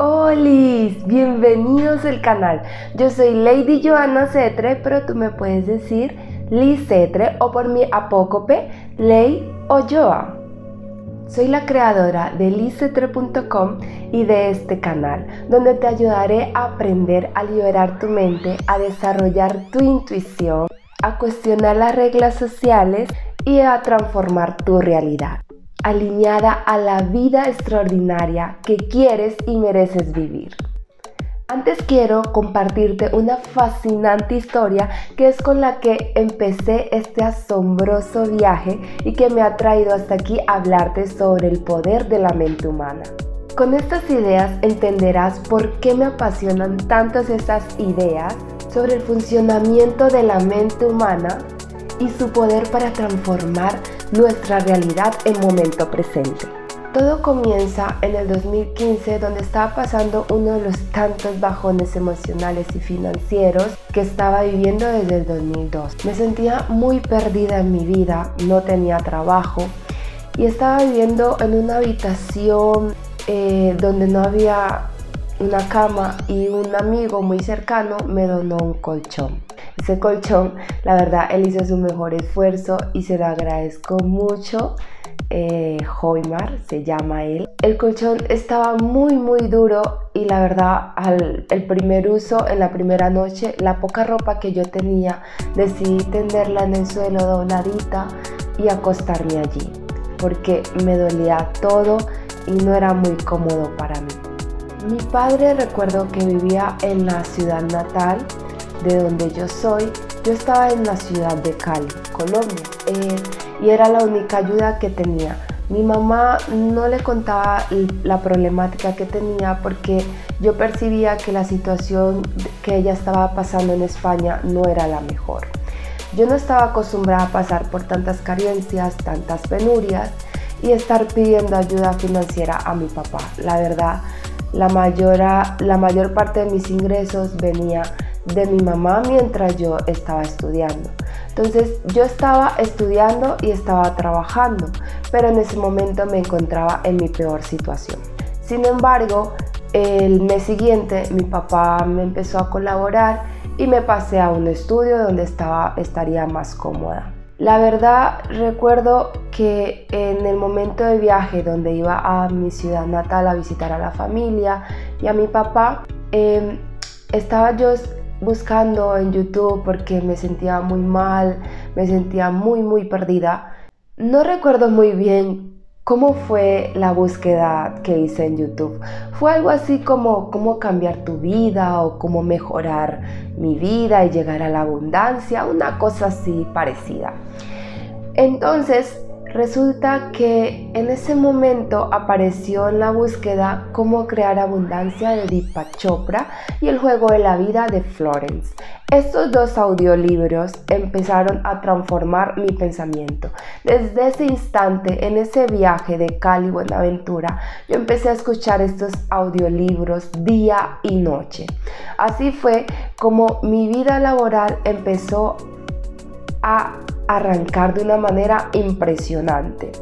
¡Hola! Bienvenidos al canal. Yo soy Lady Joana Cetre, pero tú me puedes decir Liz Cetre o por mi apócope Ley o Joa. Soy la creadora de licetre.com y de este canal, donde te ayudaré a aprender a liberar tu mente, a desarrollar tu intuición, a cuestionar las reglas sociales y a transformar tu realidad, alineada a la vida extraordinaria que quieres y mereces vivir. Antes quiero compartirte una fascinante historia que es con la que empecé este asombroso viaje y que me ha traído hasta aquí a hablarte sobre el poder de la mente humana. Con estas ideas entenderás por qué me apasionan tantas estas ideas sobre el funcionamiento de la mente humana y su poder para transformar nuestra realidad en momento presente. Todo comienza en el 2015 donde estaba pasando uno de los tantos bajones emocionales y financieros que estaba viviendo desde el 2002. Me sentía muy perdida en mi vida, no tenía trabajo y estaba viviendo en una habitación eh, donde no había una cama y un amigo muy cercano me donó un colchón. Ese colchón, la verdad, él hizo su mejor esfuerzo y se lo agradezco mucho eh, se llama él. El colchón estaba muy muy duro y la verdad al el primer uso, en la primera noche, la poca ropa que yo tenía, decidí tenderla en el suelo dobladita y acostarme allí, porque me dolía todo y no era muy cómodo para mí. Mi padre recuerdo que vivía en la ciudad natal de donde yo soy. Yo estaba en la ciudad de Cali, Colombia. Eh, y era la única ayuda que tenía. Mi mamá no le contaba la problemática que tenía porque yo percibía que la situación que ella estaba pasando en España no era la mejor. Yo no estaba acostumbrada a pasar por tantas carencias, tantas penurias y estar pidiendo ayuda financiera a mi papá. La verdad, la mayor, la mayor parte de mis ingresos venía de mi mamá mientras yo estaba estudiando. Entonces yo estaba estudiando y estaba trabajando, pero en ese momento me encontraba en mi peor situación. Sin embargo, el mes siguiente mi papá me empezó a colaborar y me pasé a un estudio donde estaba, estaría más cómoda. La verdad recuerdo que en el momento de viaje donde iba a mi ciudad natal a visitar a la familia y a mi papá, em, estaba yo buscando en YouTube porque me sentía muy mal, me sentía muy, muy perdida. No recuerdo muy bien cómo fue la búsqueda que hice en YouTube. Fue algo así como cómo cambiar tu vida o cómo mejorar mi vida y llegar a la abundancia, una cosa así parecida. Entonces, Resulta que en ese momento apareció en la búsqueda Cómo crear abundancia de Deepak Chopra y El juego de la vida de Florence. Estos dos audiolibros empezaron a transformar mi pensamiento. Desde ese instante, en ese viaje de Cali Buenaventura, yo empecé a escuchar estos audiolibros día y noche. Así fue como mi vida laboral empezó a arrancar de una manera impresionante.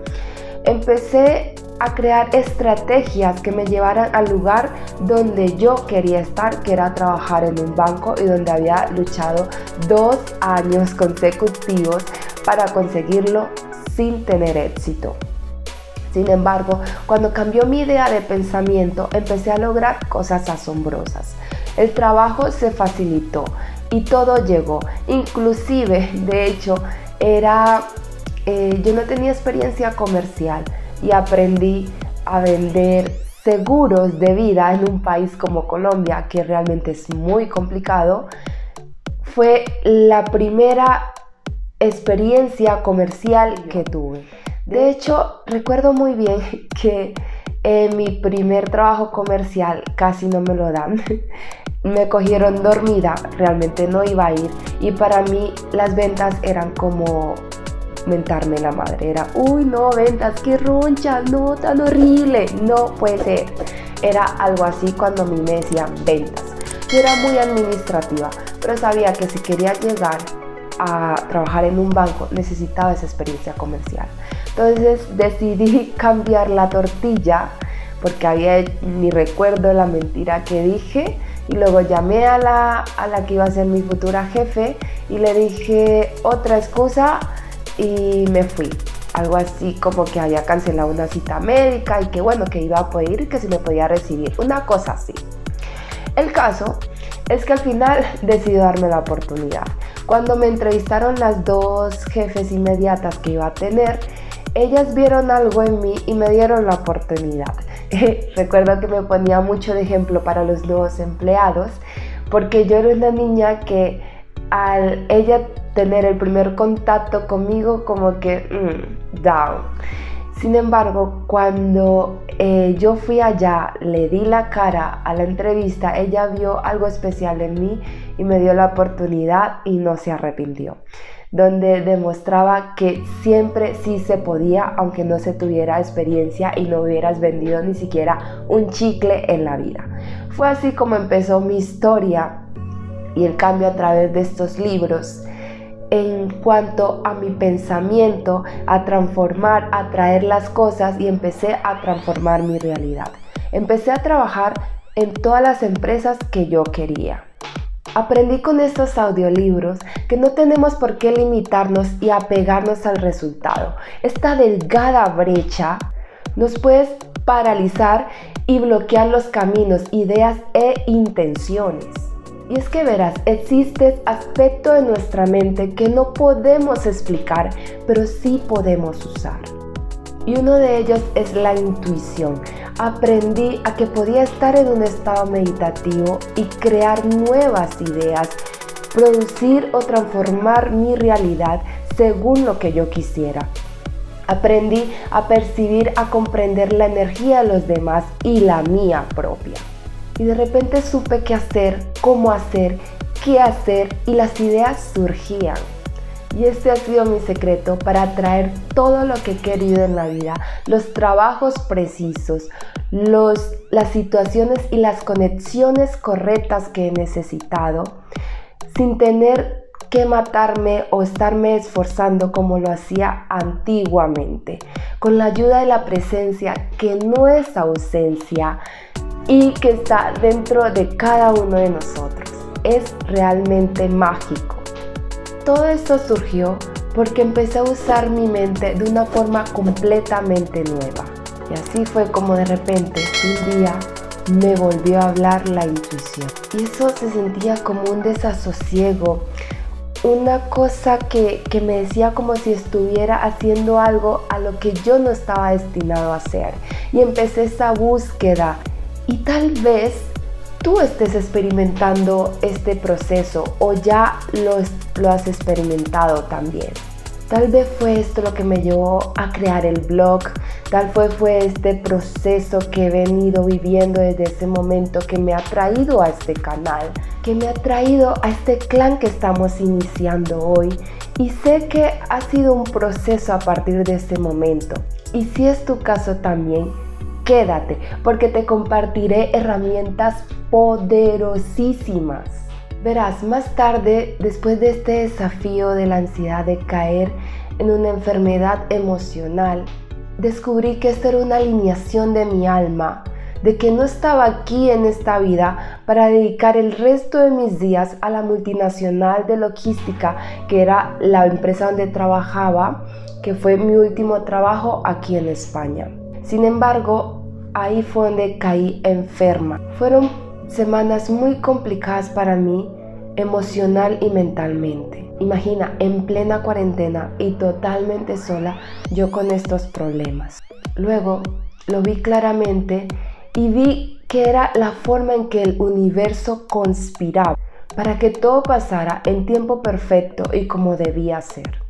Empecé a crear estrategias que me llevaran al lugar donde yo quería estar, que era trabajar en un banco y donde había luchado dos años consecutivos para conseguirlo sin tener éxito. Sin embargo, cuando cambió mi idea de pensamiento, empecé a lograr cosas asombrosas. El trabajo se facilitó y todo llegó. Inclusive, de hecho, era, eh, yo no tenía experiencia comercial y aprendí a vender seguros de vida en un país como Colombia, que realmente es muy complicado. Fue la primera experiencia comercial que tuve. De hecho, recuerdo muy bien que en mi primer trabajo comercial casi no me lo dan. me cogieron dormida, realmente no iba a ir. Y para mí las ventas eran como mentarme la madre. Era, uy, no, ventas, qué roncha, no, tan horrible. No puede ser. Era algo así cuando a mí me decían ventas. Yo era muy administrativa, pero sabía que si quería llegar a trabajar en un banco necesitaba esa experiencia comercial. Entonces decidí cambiar la tortilla porque había ni recuerdo la mentira que dije y luego llamé a la, a la que iba a ser mi futura jefe y le dije otra excusa y me fui. Algo así como que había cancelado una cita médica y que bueno, que iba a poder ir y que si me podía recibir. Una cosa así. El caso es que al final decidió darme la oportunidad. Cuando me entrevistaron las dos jefes inmediatas que iba a tener, ellas vieron algo en mí y me dieron la oportunidad. Recuerdo que me ponía mucho de ejemplo para los nuevos empleados porque yo era una niña que al ella tener el primer contacto conmigo como que mm, down. Sin embargo, cuando eh, yo fui allá, le di la cara a la entrevista, ella vio algo especial en mí y me dio la oportunidad y no se arrepintió donde demostraba que siempre sí se podía, aunque no se tuviera experiencia y no hubieras vendido ni siquiera un chicle en la vida. Fue así como empezó mi historia y el cambio a través de estos libros en cuanto a mi pensamiento, a transformar, a traer las cosas y empecé a transformar mi realidad. Empecé a trabajar en todas las empresas que yo quería. Aprendí con estos audiolibros que no tenemos por qué limitarnos y apegarnos al resultado. Esta delgada brecha nos puede paralizar y bloquear los caminos, ideas e intenciones. Y es que verás, existe aspecto de nuestra mente que no podemos explicar, pero sí podemos usar. Y uno de ellos es la intuición aprendí a que podía estar en un estado meditativo y crear nuevas ideas, producir o transformar mi realidad según lo que yo quisiera. Aprendí a percibir, a comprender la energía de los demás y la mía propia. Y de repente supe qué hacer, cómo hacer, qué hacer y las ideas surgían. Y este ha sido mi secreto para atraer todo lo que he querido en la vida, los trabajos precisos, los, las situaciones y las conexiones correctas que he necesitado, sin tener que matarme o estarme esforzando como lo hacía antiguamente, con la ayuda de la presencia que no es ausencia y que está dentro de cada uno de nosotros. Es realmente mágico. Todo esto surgió porque empecé a usar mi mente de una forma completamente nueva. Y así fue como de repente un día me volvió a hablar la intuición. Y eso se sentía como un desasosiego, una cosa que, que, me decía como si estuviera haciendo algo a lo que yo no estaba destinado a hacer. Y empecé esa búsqueda. Y tal vez tú estés experimentando este proceso o ya lo, has experimentado también. Tal vez fue esto lo que me llevó a crear el blog, tal vez fue este proceso que he venido viviendo desde ese momento que me ha traído a este canal, que me ha traído a este clan que estamos iniciando hoy. Y sé que ha sido un proceso a partir de este momento. Y si es tu caso también, quédate porque te compartiré herramientas poderosísimas. Verás, más tarde, después de este desafío de la ansiedad de caer en una enfermedad emocional, descubrí que esta era una alineación de mi alma, de que no estaba aquí en esta vida para dedicar el resto de mis días a la multinacional de logística, que era la empresa donde trabajaba, que fue mi último trabajo aquí en España. Sin embargo, ahí fue donde caí enferma. Fueron semanas muy complicadas para mí emocional y mentalmente. Imagina, en plena cuarentena y totalmente sola, yo con estos problemas. Luego lo vi claramente y vi que era la forma en que el universo conspiraba para que todo pasara en tiempo perfecto y como debía ser.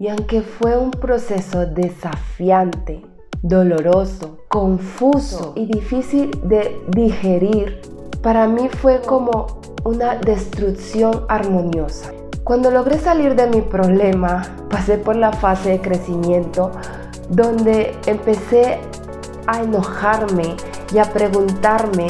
Y aunque fue un proceso desafiante, doloroso, confuso y difícil de digerir, para mí fue como una destrucción armoniosa. Cuando logré salir de mi problema, pasé por la fase de crecimiento donde empecé a enojarme y a preguntarme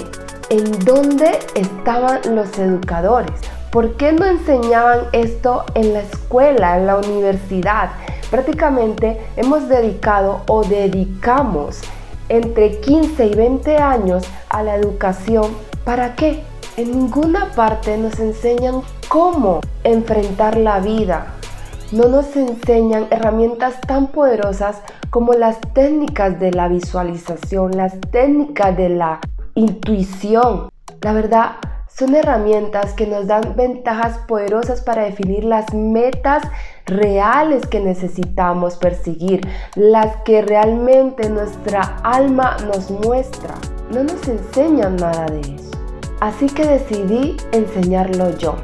en dónde estaban los educadores. ¿Por qué no enseñaban esto en la escuela, en la universidad? Prácticamente hemos dedicado o dedicamos entre 15 y 20 años a la educación, ¿para qué? En ninguna parte nos enseñan cómo enfrentar la vida. No nos enseñan herramientas tan poderosas como las técnicas de la visualización, las técnicas de la intuición. La verdad, son herramientas que nos dan ventajas poderosas para definir las metas reales que necesitamos perseguir, las que realmente nuestra alma nos muestra. No nos enseñan nada de eso. Así que decidí enseñarlo yo.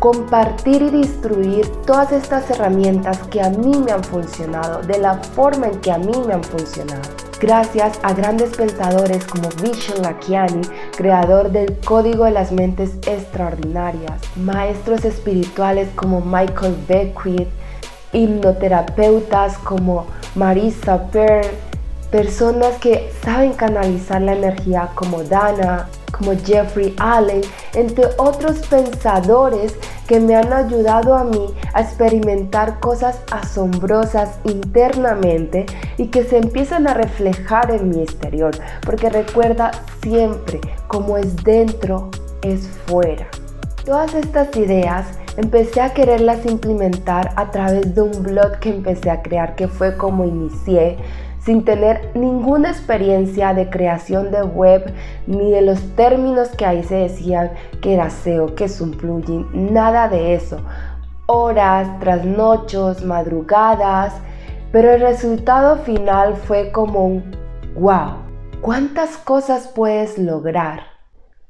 Compartir y distribuir todas estas herramientas que a mí me han funcionado, de la forma en que a mí me han funcionado gracias a grandes pensadores como Vishen Lakiani, creador del Código de las Mentes Extraordinarias, maestros espirituales como Michael Beckwith, hipnoterapeutas como Marisa Peer, personas que saben canalizar la energía como Dana, como Jeffrey Allen, entre otros pensadores que me han ayudado a mí a experimentar cosas asombrosas internamente y que se empiezan a reflejar en mi exterior, porque recuerda siempre, como es dentro, es fuera. Todas estas ideas empecé a quererlas implementar a través de un blog que empecé a crear, que fue como inicié sin tener ninguna experiencia de creación de web ni de los términos que ahí se decían que era SEO, que es un plugin, nada de eso. Horas, trasnochos, madrugadas, pero el resultado final fue como un wow, ¿cuántas cosas puedes lograr?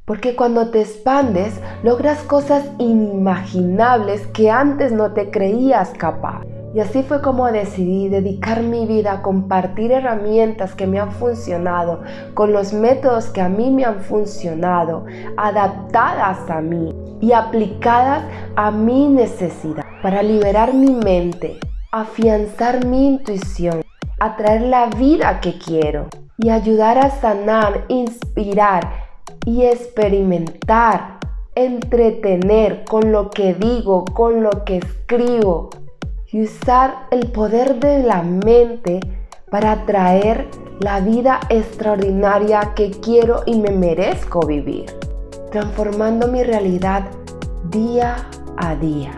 Porque cuando te expandes, logras cosas inimaginables que antes no te creías capaz. Y así fue como decidí dedicar mi vida a compartir herramientas que me han funcionado, con los métodos que a mí me han funcionado, adaptadas a mí y aplicadas a mi necesidad, para liberar mi mente, afianzar mi intuición, atraer la vida que quiero y ayudar a sanar, inspirar y experimentar, entretener con lo que digo, con lo que escribo, y usar el poder de la mente para atraer la vida extraordinaria que quiero y me merezco vivir, transformando mi realidad día a día.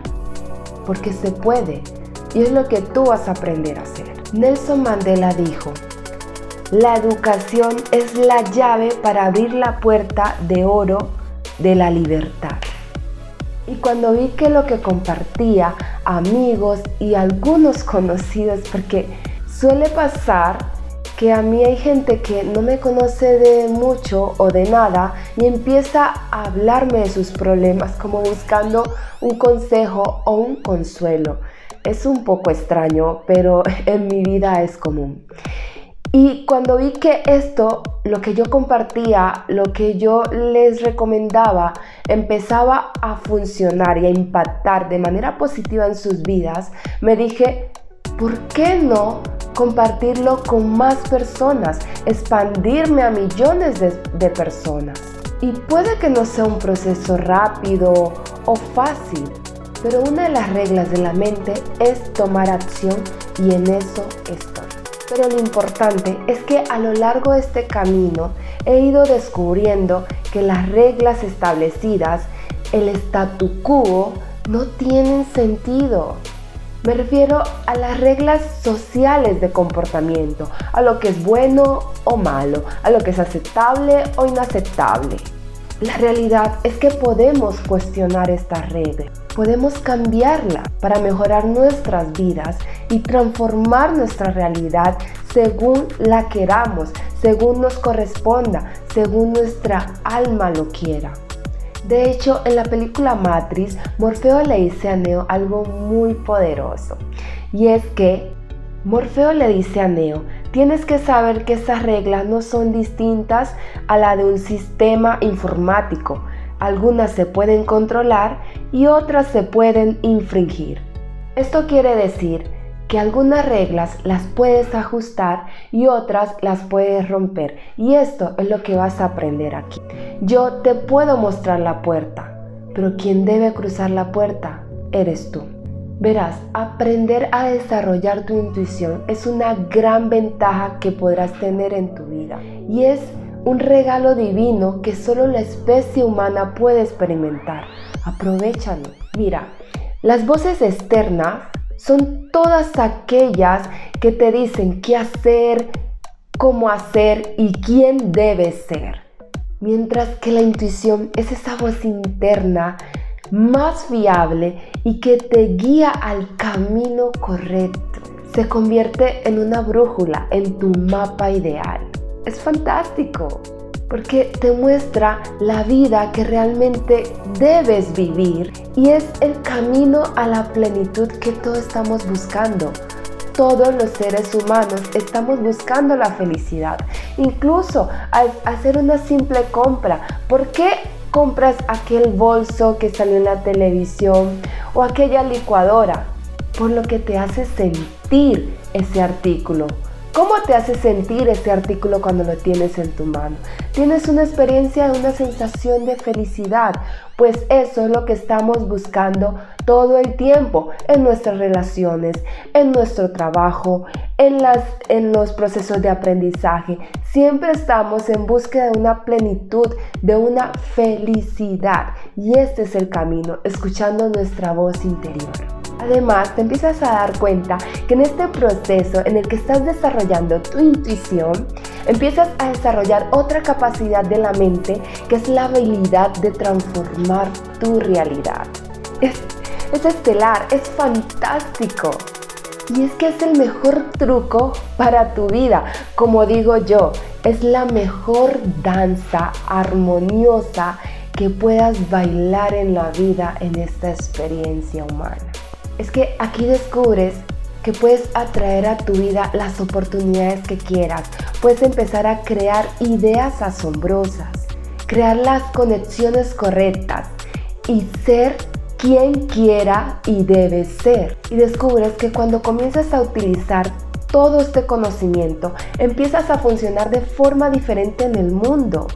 Porque se puede y es lo que tú vas a aprender a hacer. Nelson Mandela dijo, la educación es la llave para abrir la puerta de oro de la libertad. Y cuando vi que lo que compartía amigos y algunos conocidos, porque suele pasar que a mí hay gente que no me conoce de mucho o de nada y empieza a hablarme de sus problemas como buscando un consejo o un consuelo. Es un poco extraño, pero en mi vida es común. Y cuando vi que esto, lo que yo compartía, lo que yo les recomendaba, empezaba a funcionar y a impactar de manera positiva en sus vidas, me dije, ¿por qué no compartirlo con más personas? Expandirme a millones de, personas. Y puede que no sea un proceso rápido o fácil, pero una de las reglas de la mente es tomar acción y en eso estoy. Pero lo importante es que a lo largo de este camino he ido descubriendo que las reglas establecidas, el statu quo, no tienen sentido. Me refiero a las reglas sociales de comportamiento, a lo que es bueno o malo, a lo que es aceptable o inaceptable. La realidad es que podemos cuestionar estas reglas, podemos cambiarla para mejorar nuestras vidas y transformar nuestra realidad según la queramos, según nos corresponda, según nuestra alma lo quiera. De hecho, en la película Matrix, Morfeo le dice a Neo algo muy poderoso. Y es que Morfeo le dice a Neo, tienes que saber que esas reglas no son distintas a la de un sistema informático. Algunas se pueden controlar y otras se pueden infringir. Esto quiere decir que algunas reglas las puedes ajustar y otras las puedes romper. Y esto es lo que vas a aprender aquí. Yo te puedo mostrar la puerta, pero quien debe cruzar la puerta eres tú. Verás, aprender a desarrollar tu intuición es una gran ventaja que podrás tener en tu vida y es un regalo divino que solo la especie humana puede experimentar. Aprovechalo. Mira, las voces externas son todas aquellas que te dicen qué hacer, cómo hacer y quién debes ser. Mientras que la intuición es esa voz interna más fiable y que te guía al camino correcto. Se convierte en una brújula, en tu mapa ideal. Es fantástico porque te muestra la vida que realmente debes vivir y es el camino a la plenitud que todos estamos buscando. Todos los seres humanos estamos buscando la felicidad, incluso al hacer una simple compra. ¿Por qué compras aquel bolso que salió en la televisión o aquella licuadora? Por lo que te hace sentir ese artículo ¿Cómo te hace sentir ese artículo cuando lo tienes en tu mano? Tienes una experiencia, una sensación de felicidad, pues eso es lo que estamos buscando todo el tiempo en nuestras relaciones, en nuestro trabajo, en, las, en los procesos de aprendizaje. Siempre estamos en búsqueda de una plenitud, de una felicidad. Y este es el camino, escuchando nuestra voz interior. Además, te empiezas a dar cuenta que en este proceso en el que estás desarrollando tu intuición, empiezas a desarrollar otra capacidad de la mente que es la habilidad de transformar tu realidad. Es, es estelar, es fantástico. Y es que es el mejor truco para tu vida. Como digo yo, es la mejor danza armoniosa que puedas bailar en la vida en esta experiencia humana es que aquí descubres que puedes atraer a tu vida las oportunidades que quieras. Puedes empezar a crear ideas asombrosas, crear las conexiones correctas y ser quien quiera y debes ser. Y descubres que cuando comienzas a utilizar todo este conocimiento, empiezas a funcionar de forma diferente en el mundo.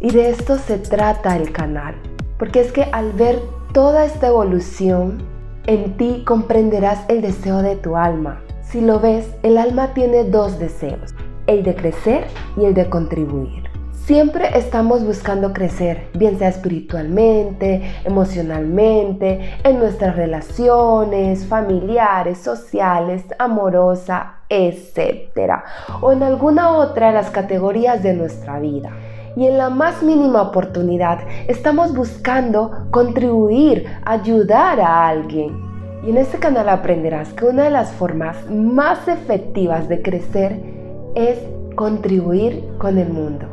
Y de esto se trata el canal. Porque es que al ver toda esta evolución, en ti comprenderás el deseo de tu alma. Si lo ves, el alma tiene dos deseos, el de crecer y el de contribuir. Siempre estamos buscando crecer, bien sea espiritualmente, emocionalmente, en nuestras relaciones, familiares, sociales, amorosa, etc. O en alguna otra de las categorías de nuestra vida y en la más mínima oportunidad estamos buscando contribuir, ayudar a alguien. Y en este canal aprenderás que una de las formas más efectivas de crecer es contribuir con el mundo.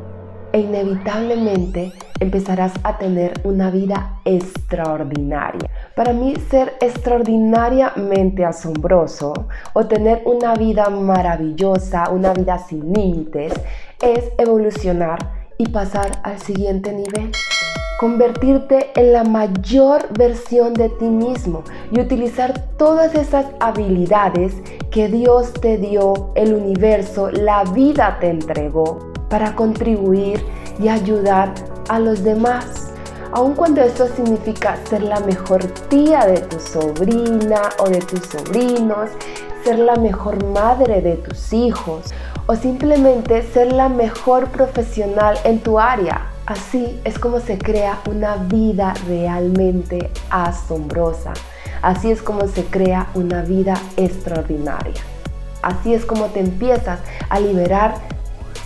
E inevitablemente empezarás a tener una vida extraordinaria. Para mí ser extraordinariamente asombroso o tener una vida maravillosa, una vida sin límites, es evolucionar y pasar al siguiente nivel. Convertirte en la mayor versión de ti mismo y utilizar todas esas habilidades que Dios te dio, el universo, la vida te entregó para contribuir y ayudar a los demás. Aun cuando esto significa ser la mejor tía de tu sobrina o de tus sobrinos, ser la mejor madre de tus hijos o simplemente ser la mejor profesional en tu área. Así es como se crea una vida realmente asombrosa. Así es como se crea una vida extraordinaria. Así es como te empiezas a liberar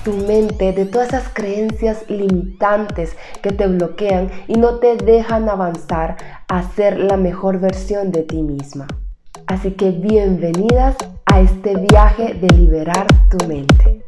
tu mente de todas esas creencias limitantes que te bloquean y no te dejan avanzar a ser la mejor versión de ti misma. Así que bienvenidas a este viaje de liberar tu mente.